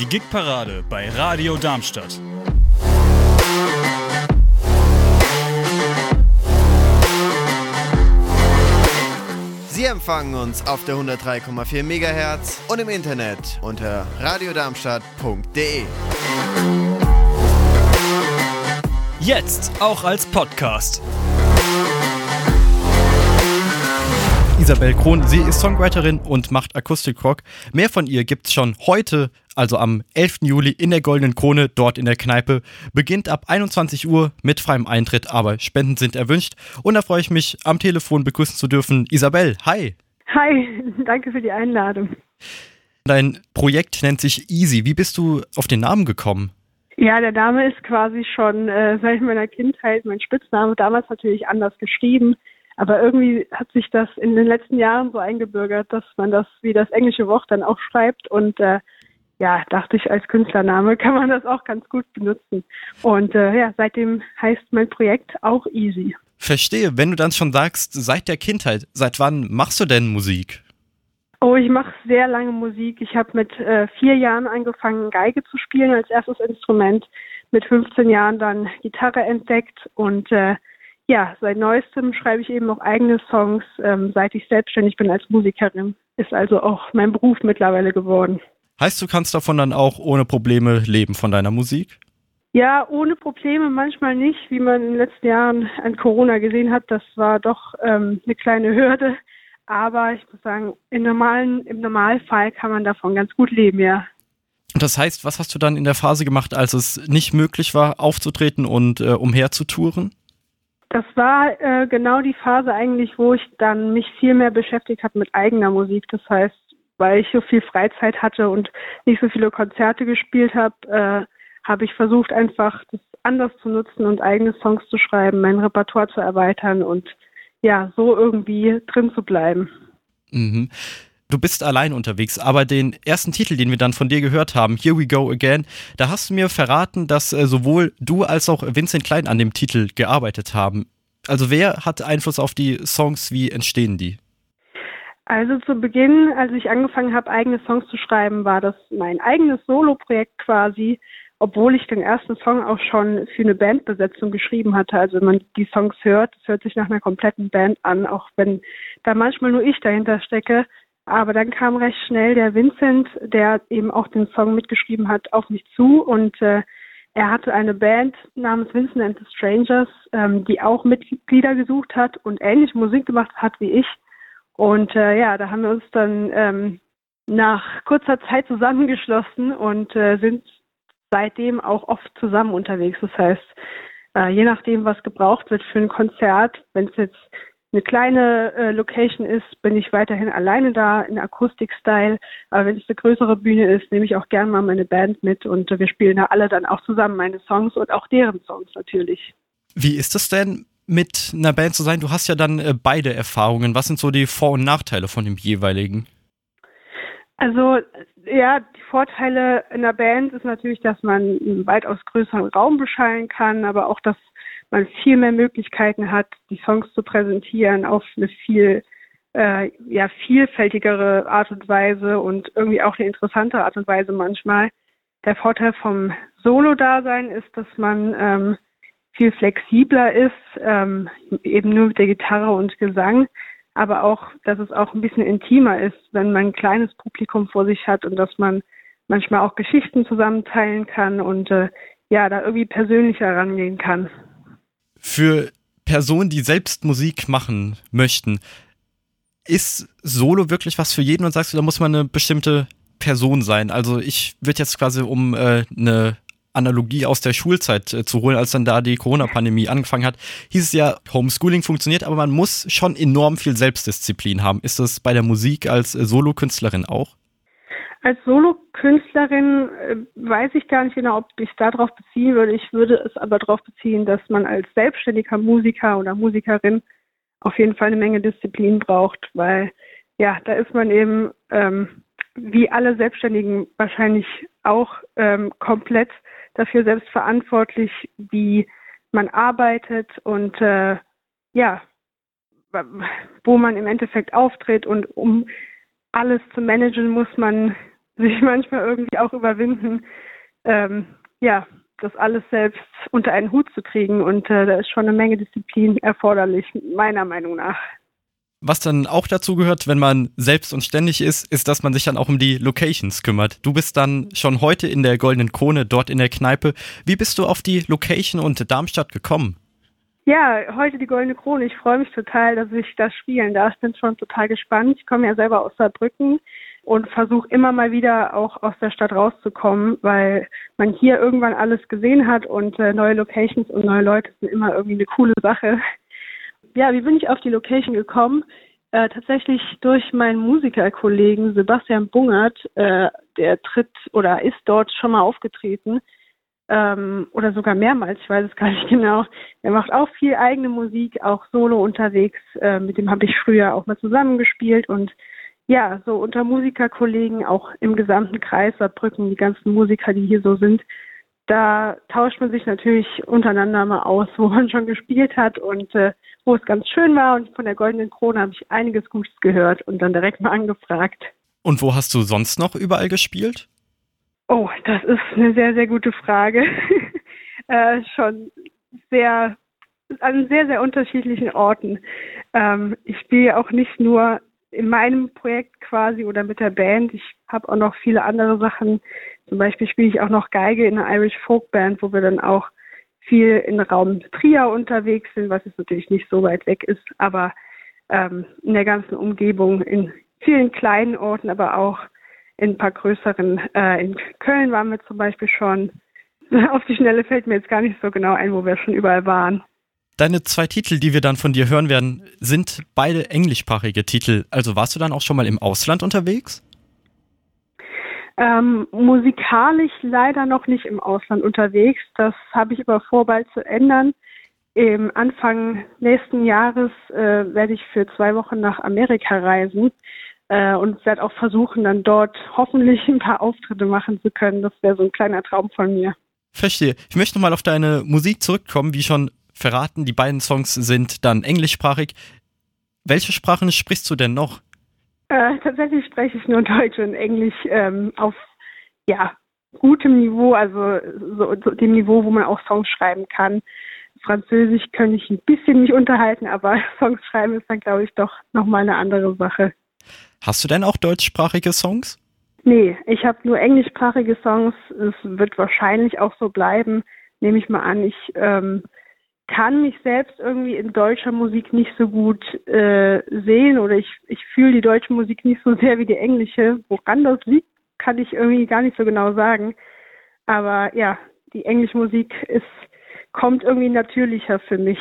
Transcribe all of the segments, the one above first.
die Gigparade bei Radio Darmstadt. Sie empfangen uns auf der 103,4 MHz und im Internet unter radiodarmstadt.de. Jetzt auch als Podcast. Isabel Krohn, sie ist Songwriterin und macht Akustikrock. Mehr von ihr gibt's schon heute, also am 11. Juli in der Goldenen Krone, dort in der Kneipe. Beginnt ab 21 Uhr mit freiem Eintritt, aber Spenden sind erwünscht. Und da freue ich mich, am Telefon begrüßen zu dürfen. Isabel, hi. Hi, danke für die Einladung. Dein Projekt nennt sich Easy. Wie bist du auf den Namen gekommen? Ja, der Name ist quasi schon äh, seit meiner Kindheit mein Spitzname. Damals natürlich anders geschrieben. Aber irgendwie hat sich das in den letzten Jahren so eingebürgert, dass man das wie das englische Wort dann auch schreibt. Und äh, ja, dachte ich, als Künstlername kann man das auch ganz gut benutzen. Und äh, ja, seitdem heißt mein Projekt auch Easy. Verstehe. Wenn du dann schon sagst, seit der Kindheit, seit wann machst du denn Musik? Oh, ich mache sehr lange Musik. Ich habe mit äh, vier Jahren angefangen, Geige zu spielen als erstes Instrument. Mit 15 Jahren dann Gitarre entdeckt und äh, ja, seit neuestem schreibe ich eben auch eigene Songs, ähm, seit ich selbstständig bin als Musikerin. Ist also auch mein Beruf mittlerweile geworden. Heißt, du kannst davon dann auch ohne Probleme leben von deiner Musik? Ja, ohne Probleme manchmal nicht, wie man in den letzten Jahren an Corona gesehen hat. Das war doch ähm, eine kleine Hürde. Aber ich muss sagen, im normalen, im Normalfall kann man davon ganz gut leben, ja. Und das heißt, was hast du dann in der Phase gemacht, als es nicht möglich war, aufzutreten und äh, umherzutouren? Das war äh, genau die Phase eigentlich, wo ich dann mich viel mehr beschäftigt habe mit eigener Musik. Das heißt, weil ich so viel Freizeit hatte und nicht so viele Konzerte gespielt habe, äh, habe ich versucht, einfach das anders zu nutzen und eigene Songs zu schreiben, mein Repertoire zu erweitern und ja, so irgendwie drin zu bleiben. Mhm. Du bist allein unterwegs, aber den ersten Titel, den wir dann von dir gehört haben, Here We Go Again, da hast du mir verraten, dass äh, sowohl du als auch Vincent Klein an dem Titel gearbeitet haben. Also wer hat Einfluss auf die Songs, wie entstehen die? Also zu Beginn, als ich angefangen habe, eigene Songs zu schreiben, war das mein eigenes Solo-Projekt quasi obwohl ich den ersten Song auch schon für eine Bandbesetzung geschrieben hatte. Also wenn man die Songs hört, es hört sich nach einer kompletten Band an, auch wenn da manchmal nur ich dahinter stecke. Aber dann kam recht schnell der Vincent, der eben auch den Song mitgeschrieben hat, auf mich zu und äh, er hatte eine Band namens Vincent and the Strangers, ähm, die auch Mitglieder gesucht hat und ähnliche Musik gemacht hat wie ich. Und äh, ja, da haben wir uns dann ähm, nach kurzer Zeit zusammengeschlossen und äh, sind seitdem auch oft zusammen unterwegs. Das heißt, äh, je nachdem, was gebraucht wird für ein Konzert, wenn es jetzt eine kleine äh, Location ist, bin ich weiterhin alleine da in Akustik-Style. Aber wenn es eine größere Bühne ist, nehme ich auch gerne mal meine Band mit und äh, wir spielen da alle dann auch zusammen meine Songs und auch deren Songs natürlich. Wie ist es denn, mit einer Band zu sein? Du hast ja dann äh, beide Erfahrungen. Was sind so die Vor- und Nachteile von dem jeweiligen? Also ja, die Vorteile in der Band ist natürlich, dass man einen weitaus größeren Raum beschallen kann, aber auch, dass man viel mehr Möglichkeiten hat, die Songs zu präsentieren auf eine viel äh, ja vielfältigere Art und Weise und irgendwie auch eine interessante Art und Weise manchmal. Der Vorteil vom Solo-Dasein ist, dass man ähm, viel flexibler ist, ähm, eben nur mit der Gitarre und Gesang aber auch, dass es auch ein bisschen intimer ist, wenn man ein kleines Publikum vor sich hat und dass man manchmal auch Geschichten zusammenteilen kann und äh, ja, da irgendwie persönlicher rangehen kann. Für Personen, die selbst Musik machen möchten, ist Solo wirklich was für jeden und sagst du, da muss man eine bestimmte Person sein? Also ich würde jetzt quasi um äh, eine Analogie aus der Schulzeit äh, zu holen, als dann da die Corona-Pandemie angefangen hat, hieß es ja, Homeschooling funktioniert, aber man muss schon enorm viel Selbstdisziplin haben. Ist das bei der Musik als äh, Solokünstlerin auch? Als Solokünstlerin äh, weiß ich gar nicht genau, ob ich darauf beziehen würde. Ich würde es aber darauf beziehen, dass man als selbstständiger Musiker oder Musikerin auf jeden Fall eine Menge Disziplin braucht, weil ja, da ist man eben ähm, wie alle Selbstständigen wahrscheinlich auch ähm, komplett dafür selbst verantwortlich, wie man arbeitet und äh, ja, wo man im Endeffekt auftritt und um alles zu managen, muss man sich manchmal irgendwie auch überwinden, ähm, ja, das alles selbst unter einen Hut zu kriegen. Und äh, da ist schon eine Menge Disziplin erforderlich, meiner Meinung nach. Was dann auch dazu gehört, wenn man selbst und ständig ist, ist, dass man sich dann auch um die Locations kümmert. Du bist dann schon heute in der Goldenen Krone, dort in der Kneipe. Wie bist du auf die Location und Darmstadt gekommen? Ja, heute die Goldene Krone. Ich freue mich total, dass ich das spielen darf. Ich bin schon total gespannt. Ich komme ja selber aus Saarbrücken und versuche immer mal wieder auch aus der Stadt rauszukommen, weil man hier irgendwann alles gesehen hat und äh, neue Locations und neue Leute sind immer irgendwie eine coole Sache. Ja, wie bin ich auf die Location gekommen? Äh, tatsächlich durch meinen Musikerkollegen Sebastian Bungert, äh, der tritt oder ist dort schon mal aufgetreten ähm, oder sogar mehrmals, ich weiß es gar nicht genau. Er macht auch viel eigene Musik, auch solo unterwegs. Äh, mit dem habe ich früher auch mal zusammengespielt und ja, so unter Musikerkollegen, auch im gesamten Kreis Saarbrücken, die ganzen Musiker, die hier so sind, da tauscht man sich natürlich untereinander mal aus, wo man schon gespielt hat und äh, wo es ganz schön war. Und von der Goldenen Krone habe ich einiges Gutes gehört und dann direkt mal angefragt. Und wo hast du sonst noch überall gespielt? Oh, das ist eine sehr, sehr gute Frage. äh, schon sehr, an sehr, sehr unterschiedlichen Orten. Ähm, ich spiele auch nicht nur in meinem Projekt quasi oder mit der Band. Ich habe auch noch viele andere Sachen. Zum Beispiel spiele ich auch noch Geige in einer Irish Folk Band, wo wir dann auch viel in Raum Trier unterwegs sind, was jetzt natürlich nicht so weit weg ist, aber ähm, in der ganzen Umgebung, in vielen kleinen Orten, aber auch in ein paar größeren. Äh, in Köln waren wir zum Beispiel schon. Auf die Schnelle fällt mir jetzt gar nicht so genau ein, wo wir schon überall waren. Deine zwei Titel, die wir dann von dir hören werden, sind beide englischsprachige Titel. Also warst du dann auch schon mal im Ausland unterwegs? Ähm, musikalisch leider noch nicht im Ausland unterwegs. Das habe ich aber vor, bald zu ändern. Im Anfang nächsten Jahres äh, werde ich für zwei Wochen nach Amerika reisen äh, und werde auch versuchen, dann dort hoffentlich ein paar Auftritte machen zu können. Das wäre so ein kleiner Traum von mir. Verstehe. Ich möchte nochmal auf deine Musik zurückkommen. Wie schon verraten, die beiden Songs sind dann englischsprachig. Welche Sprachen sprichst du denn noch? Äh, tatsächlich spreche ich nur Deutsch und Englisch ähm, auf ja, gutem Niveau, also so, so, dem Niveau, wo man auch Songs schreiben kann. Französisch könnte ich ein bisschen nicht unterhalten, aber Songs schreiben ist dann, glaube ich, doch nochmal eine andere Sache. Hast du denn auch deutschsprachige Songs? Nee, ich habe nur englischsprachige Songs. Es wird wahrscheinlich auch so bleiben, nehme ich mal an. Ich ähm, kann mich selbst irgendwie in deutscher Musik nicht so gut äh, sehen oder ich, ich fühle die deutsche Musik nicht so sehr wie die englische. Woran das liegt, kann ich irgendwie gar nicht so genau sagen. Aber ja, die englische Musik ist, kommt irgendwie natürlicher für mich.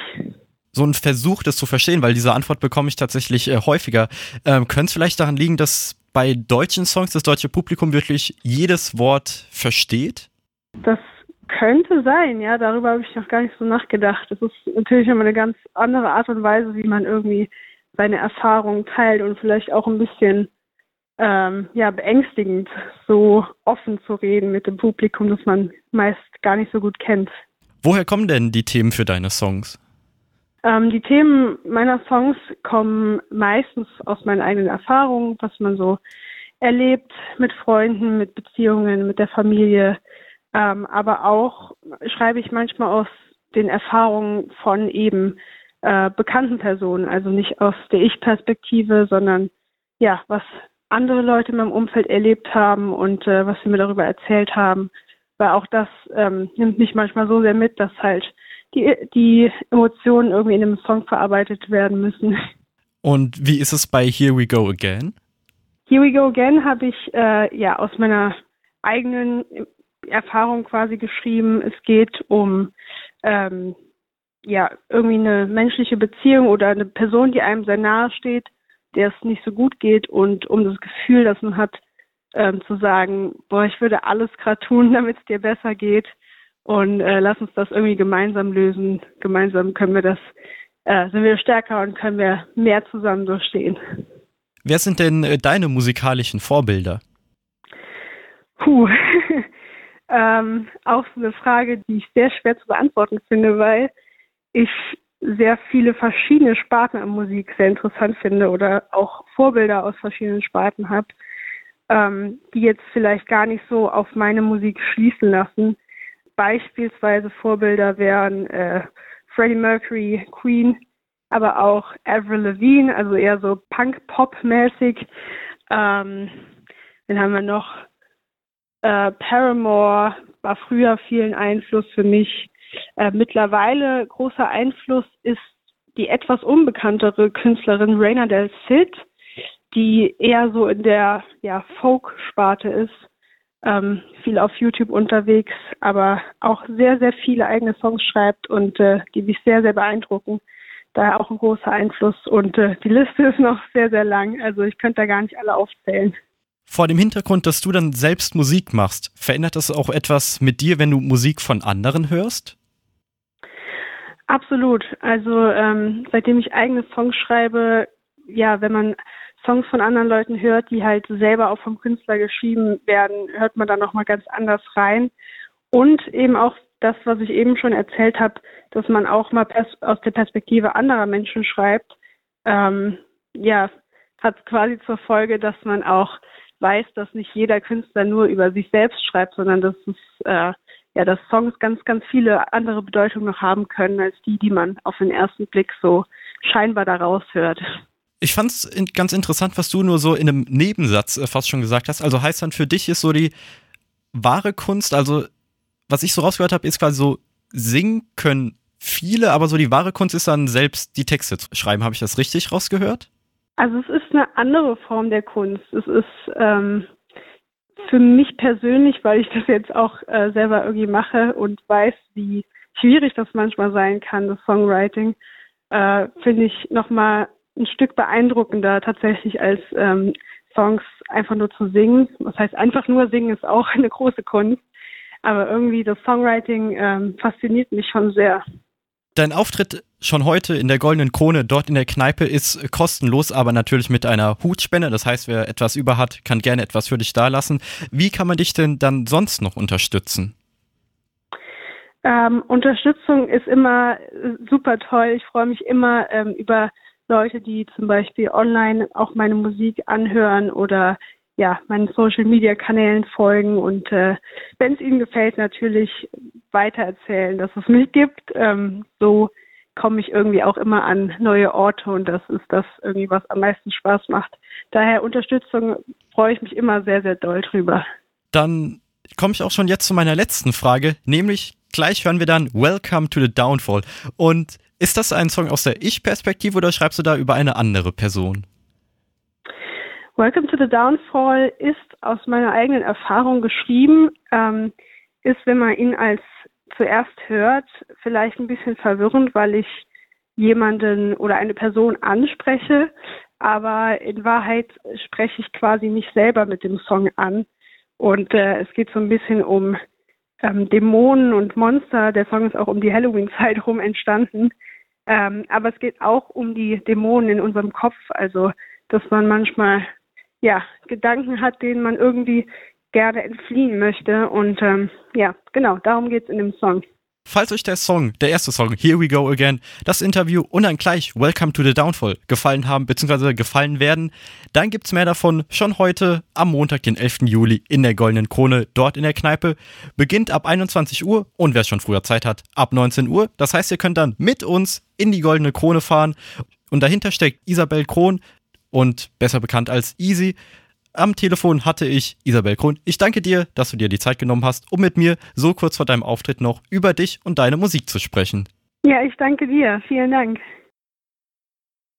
So ein Versuch, das zu verstehen, weil diese Antwort bekomme ich tatsächlich äh, häufiger. Ähm, Könnte es vielleicht daran liegen, dass bei deutschen Songs das deutsche Publikum wirklich jedes Wort versteht? Das könnte sein, ja, darüber habe ich noch gar nicht so nachgedacht. Das ist natürlich immer eine ganz andere Art und Weise, wie man irgendwie seine Erfahrungen teilt und vielleicht auch ein bisschen ähm, ja, beängstigend, so offen zu reden mit dem Publikum, das man meist gar nicht so gut kennt. Woher kommen denn die Themen für deine Songs? Ähm, die Themen meiner Songs kommen meistens aus meinen eigenen Erfahrungen, was man so erlebt mit Freunden, mit Beziehungen, mit der Familie, ähm, aber auch schreibe ich manchmal aus den Erfahrungen von eben äh, bekannten Personen, also nicht aus der Ich-Perspektive, sondern ja, was andere Leute in meinem Umfeld erlebt haben und äh, was sie mir darüber erzählt haben. Weil auch das ähm, nimmt mich manchmal so sehr mit, dass halt die, die Emotionen irgendwie in einem Song verarbeitet werden müssen. Und wie ist es bei Here We Go Again? Here We Go Again habe ich äh, ja aus meiner eigenen Erfahrung quasi geschrieben. Es geht um ähm, ja irgendwie eine menschliche Beziehung oder eine Person, die einem sehr nahe steht, der es nicht so gut geht und um das Gefühl, das man hat, ähm, zu sagen, boah, ich würde alles gerade tun, damit es dir besser geht und äh, lass uns das irgendwie gemeinsam lösen. Gemeinsam können wir das, äh, sind wir stärker und können wir mehr zusammen durchstehen. Wer sind denn äh, deine musikalischen Vorbilder? Puh, ähm, auch so eine Frage, die ich sehr schwer zu beantworten finde, weil ich sehr viele verschiedene Sparten an Musik sehr interessant finde oder auch Vorbilder aus verschiedenen Sparten habe. ähm, die jetzt vielleicht gar nicht so auf meine Musik schließen lassen. Beispielsweise Vorbilder wären äh, Freddie Mercury, Queen, aber auch Avril Lavigne, also eher so Punk-Pop-mäßig. Ähm, dann haben wir noch äh, Paramore, war früher vielen Einfluss für mich. Äh, mittlerweile großer Einfluss ist die etwas unbekanntere Künstlerin Raina Del Cid, die eher so in der ja, Folk-Sparte ist, ähm, viel auf YouTube unterwegs, aber auch sehr, sehr viele eigene Songs schreibt und äh, die mich sehr, sehr beeindrucken. Daher auch ein großer Einfluss und äh, die Liste ist noch sehr, sehr lang. Also ich könnte da gar nicht alle aufzählen. Vor dem Hintergrund, dass du dann selbst Musik machst, verändert das auch etwas mit dir, wenn du Musik von anderen hörst? Absolut. Also ähm, seitdem ich eigene Songs schreibe, ja, wenn man Songs von anderen Leuten hört, die halt selber auch vom Künstler geschrieben werden, hört man da nochmal ganz anders rein. Und eben auch das, was ich eben schon erzählt habe, dass man auch mal aus der Perspektive anderer Menschen schreibt, ähm, ja, hat quasi zur Folge, dass man auch weiß, dass nicht jeder Künstler nur über sich selbst schreibt, sondern dass es äh, ja, dass Songs ganz, ganz viele andere Bedeutungen noch haben können, als die, die man auf den ersten Blick so scheinbar daraus hört. Ich fand es ganz interessant, was du nur so in einem Nebensatz äh, fast schon gesagt hast. Also heißt dann für dich ist so die wahre Kunst, also was ich so rausgehört habe, ist quasi so, singen können viele, aber so die wahre Kunst ist dann selbst die Texte zu schreiben. Habe ich das richtig rausgehört? Also es ist eine andere Form der Kunst. Es ist ähm, für mich persönlich, weil ich das jetzt auch äh, selber irgendwie mache und weiß, wie schwierig das manchmal sein kann, das Songwriting, äh, finde ich nochmal ein Stück beeindruckender tatsächlich als ähm, Songs einfach nur zu singen. Das heißt, einfach nur singen ist auch eine große Kunst. Aber irgendwie das Songwriting ähm, fasziniert mich schon sehr. Dein Auftritt schon heute in der Goldenen Krone dort in der Kneipe ist kostenlos, aber natürlich mit einer Hutspende. Das heißt, wer etwas über hat, kann gerne etwas für dich dalassen. Wie kann man dich denn dann sonst noch unterstützen? Ähm, Unterstützung ist immer super toll. Ich freue mich immer ähm, über Leute, die zum Beispiel online auch meine Musik anhören oder ja, meinen Social Media Kanälen folgen und äh, wenn es ihnen gefällt, natürlich weitererzählen, dass es mich gibt. Ähm, so komme ich irgendwie auch immer an neue Orte und das ist das irgendwie, was am meisten Spaß macht. Daher Unterstützung freue ich mich immer sehr, sehr doll drüber. Dann komme ich auch schon jetzt zu meiner letzten Frage, nämlich gleich hören wir dann Welcome to the Downfall. Und ist das ein Song aus der Ich-Perspektive oder schreibst du da über eine andere Person? Welcome to the Downfall ist aus meiner eigenen Erfahrung geschrieben, ähm, ist, wenn man ihn als zuerst hört, vielleicht ein bisschen verwirrend, weil ich jemanden oder eine Person anspreche, aber in Wahrheit spreche ich quasi mich selber mit dem Song an. Und äh, es geht so ein bisschen um ähm, Dämonen und Monster. Der Song ist auch um die Halloween-Zeit rum entstanden. Ähm, aber es geht auch um die Dämonen in unserem Kopf. Also, dass man manchmal ja, Gedanken hat, denen man irgendwie gerne entfliehen möchte. Und ähm, ja, genau, darum geht es in dem Song. Falls euch der Song, der erste Song, Here We Go Again, das Interview und dann gleich Welcome to the Downfall gefallen haben, beziehungsweise gefallen werden, dann gibt's mehr davon schon heute am Montag, den 11. Juli in der Goldenen Krone, dort in der Kneipe. Beginnt ab 21 Uhr und wer schon früher Zeit hat, ab 19 Uhr. Das heißt, ihr könnt dann mit uns in die Goldene Krone fahren und dahinter steckt Isabel Kron, und besser bekannt als Easy. Am Telefon hatte ich Isabel Kron. Ich danke dir, dass du dir die Zeit genommen hast, um mit mir so kurz vor deinem Auftritt noch über dich und deine Musik zu sprechen. Ja, ich danke dir. Vielen Dank.